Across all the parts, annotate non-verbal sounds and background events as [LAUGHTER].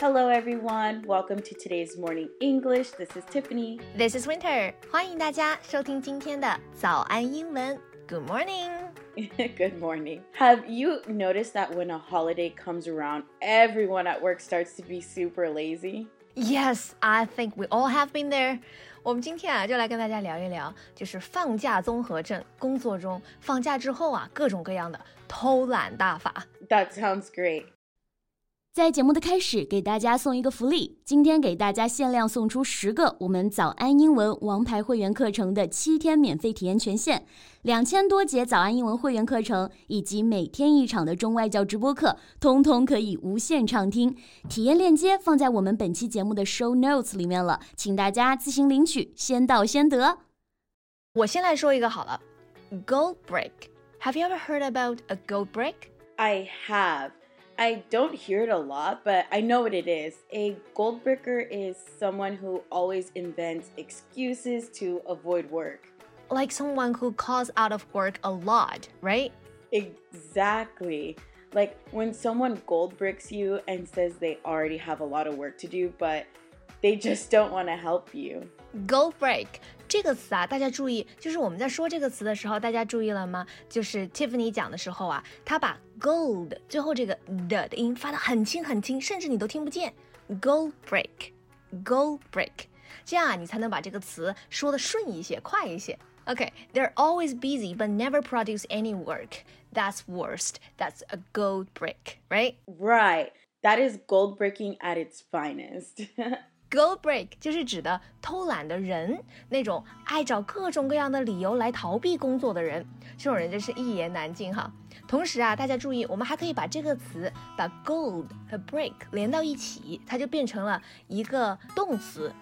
Hello, everyone. Welcome to today's morning English. This is Tiffany. This is Winter. 欢迎大家收听今天的早安英文。Good morning. Good [LAUGHS] morning. Have you noticed that when a holiday comes around, everyone at work starts to be super lazy? Yes, I think we all have been there. 我们今天啊，就来跟大家聊一聊，就是放假综合症。工作中放假之后啊，各种各样的偷懒大法。That sounds great. 在节目的开始，给大家送一个福利。今天给大家限量送出十个我们早安英文王牌会员课程的七天免费体验权限，两千多节早安英文会员课程以及每天一场的中外教直播课，通通可以无限畅听。体验链接放在我们本期节目的 show notes 里面了，请大家自行领取，先到先得。我先来说一个好了，gold break。Have you ever heard about a gold break? I have. I don't hear it a lot, but I know what it is. A gold breaker is someone who always invents excuses to avoid work. Like someone who calls out of work a lot, right? Exactly. Like when someone gold bricks you and says they already have a lot of work to do, but they just don't want to help you. Gold break 这个词啊，大家注意，就是我们在说这个词的时候，大家注意了吗？就是 Tiffany 讲的时候啊，她把 gold 最后这个的的音发的很轻很轻，甚至你都听不见。Gold break, gold break，这样啊，你才能把这个词说的顺一些、快一些。Okay, they're always busy but never produce any work. That's worst. That's a goldbrick, right? Right. That is goldbricking at its finest. [LAUGHS] Gold break 就是指的偷懒的人，那种爱找各种各样的理由来逃避工作的人，这种人真是一言难尽哈。同时啊，大家注意，我们还可以把这个词把 gold 和 break 连到一起，它就变成了一个动词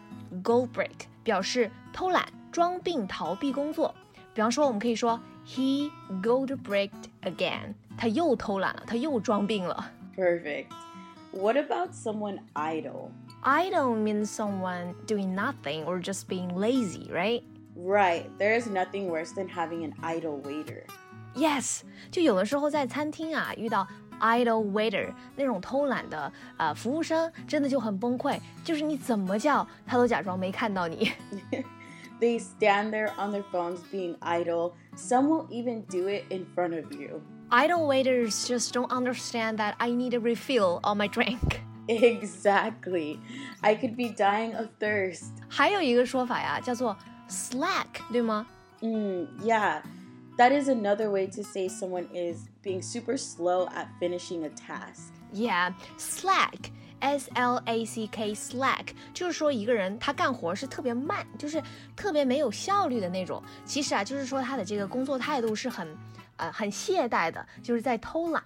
gold break，表示偷懒、装病、逃避工作。比方说，我们可以说 he gold breaked again，他又偷懒了，他又装病了。Perfect. What about someone idle? Idle means someone doing nothing or just being lazy, right? Right. There is nothing worse than having an idle waiter. Yes，就有的时候在餐厅啊遇到 idle waiter 那种偷懒的呃服务生，真的就很崩溃。就是你怎么叫，他都假装没看到你。they stand [LAUGHS] there on their phones being idle. Some will even do it in front of you. Idle waiters just don't understand that I need a refill on my drink. Exactly. I could be dying of thirst. 还有一个说法呀，叫做 slack，对吗？嗯，Yeah. That is another way to say someone is being super slow at finishing a task. Yeah, slack. S L A C K slack 就是说一个人他干活是特别慢，就是特别没有效率的那种。其实啊，就是说他的这个工作态度是很呃很懈怠的，就是在偷懒。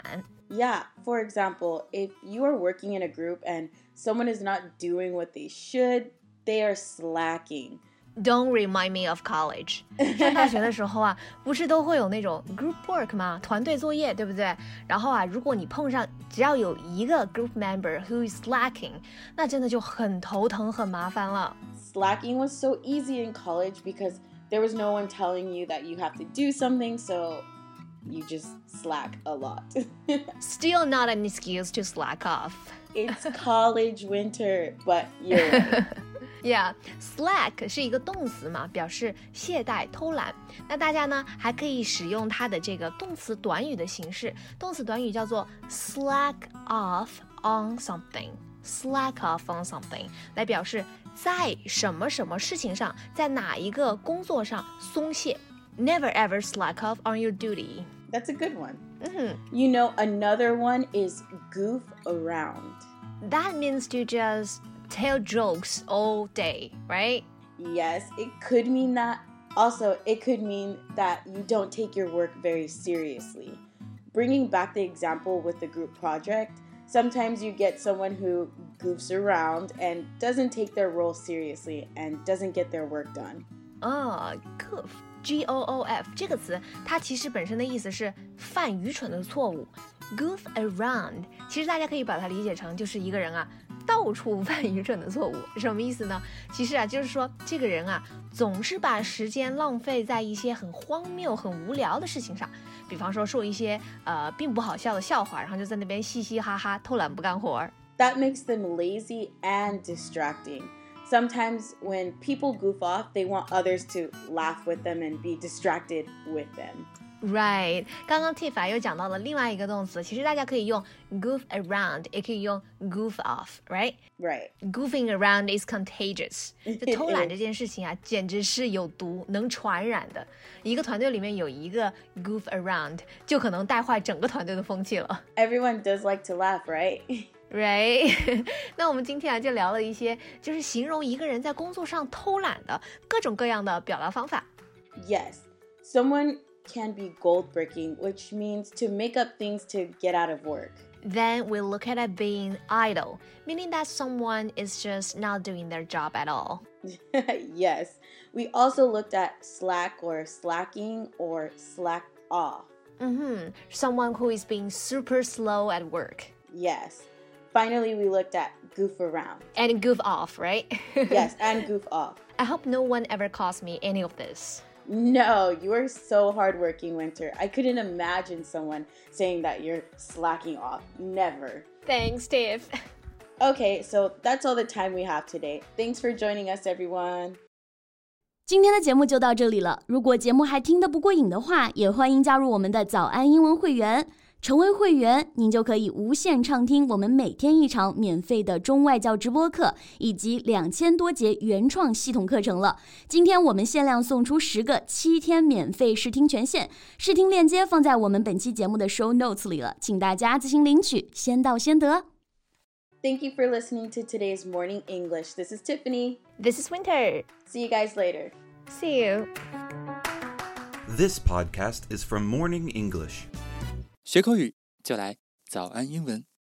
Yeah, for example, if you are working in a group and someone is not doing what they should, they are slacking. Don't remind me of college。[LAUGHS] 上大学的时候啊，不是都会有那种 group work 吗？团队作业，对不对？然后啊，如果你碰上只要有一个 group member who is slacking，那真的就很头疼、很麻烦了。Slacking was so easy in college because there was no one telling you that you have to do something, so you just slack a lot. [LAUGHS] Still not an excuse to slack off. It's college winter, but you're right. [LAUGHS] Yeah，slack 是一个动词嘛，表示懈怠、偷懒。那大家呢还可以使用它的这个动词短语的形式，动词短语叫做 slack off on something。slack off on something 来表示在什么什么事情上，在哪一个工作上松懈。 Never ever slack off on your duty. That's a good one. Mm-hmm. You know, another one is goof around. That means to just tell jokes all day, right? Yes, it could mean that. Also, it could mean that you don't take your work very seriously. Bringing back the example with the group project, sometimes you get someone who goofs around and doesn't take their role seriously and doesn't get their work done. Ah, goof. G O O F 这个词，它其实本身的意思是犯愚蠢的错误。Goof around，其实大家可以把它理解成就是一个人啊，到处犯愚蠢的错误，什么意思呢？其实啊，就是说这个人啊，总是把时间浪费在一些很荒谬、很无聊的事情上，比方说说一些呃并不好笑的笑话，然后就在那边嘻嘻哈哈，偷懒不干活儿。that makes them lazy and distracting. Sometimes when people goof off, they want others to laugh with them and be distracted with them. Right，刚刚 Tiff 又讲到了另外一个动词，其实大家可以用 goof around，也可以用 goof off，right？ Right. Goofing around is contagious， It 就偷懒 is. 这件事情啊，简直是有毒，能传染的。一个团队里面有一个 [LAUGHS] goof around，就可能带坏整个团队的风气了。 Everyone does like to laugh, right? [LAUGHS] [LAUGHS] yes, someone can be goldbricking, which means to make up things to get out of work. Then we look at it being idle, meaning that someone is just not doing their job at all. [LAUGHS] yes, we also looked at slack or slacking or slack off. Mm hmm, someone who is being super slow at work. Yes Finally, we looked at goof around. And goof off, right? [LAUGHS] Yes, and goof off. I hope no one ever calls me any of this. No, you are so hardworking, Winter. I couldn't imagine someone saying that you're slacking off. Never. Thanks, Steve. Okay, so that's all the time we have today. Thanks for joining us, everyone. 今天的节目就到这里了。如果节目还听得不过瘾的话，也欢迎加入我们的早安英文会员。 成为会员，您就可以无限畅听我们每天一场免费的中外教直播课，以及两千多节原创系统课程了。今天我们限量送出十个七天免费试听权限，试听链接放在我们本期节目的 show notes 里了，请大家自行领取，先到先得。Thank you for listening to today's Morning English. This is Tiffany. This is Winter. See you guys later. See you. This podcast is from Morning English. 学口语就来早安英文。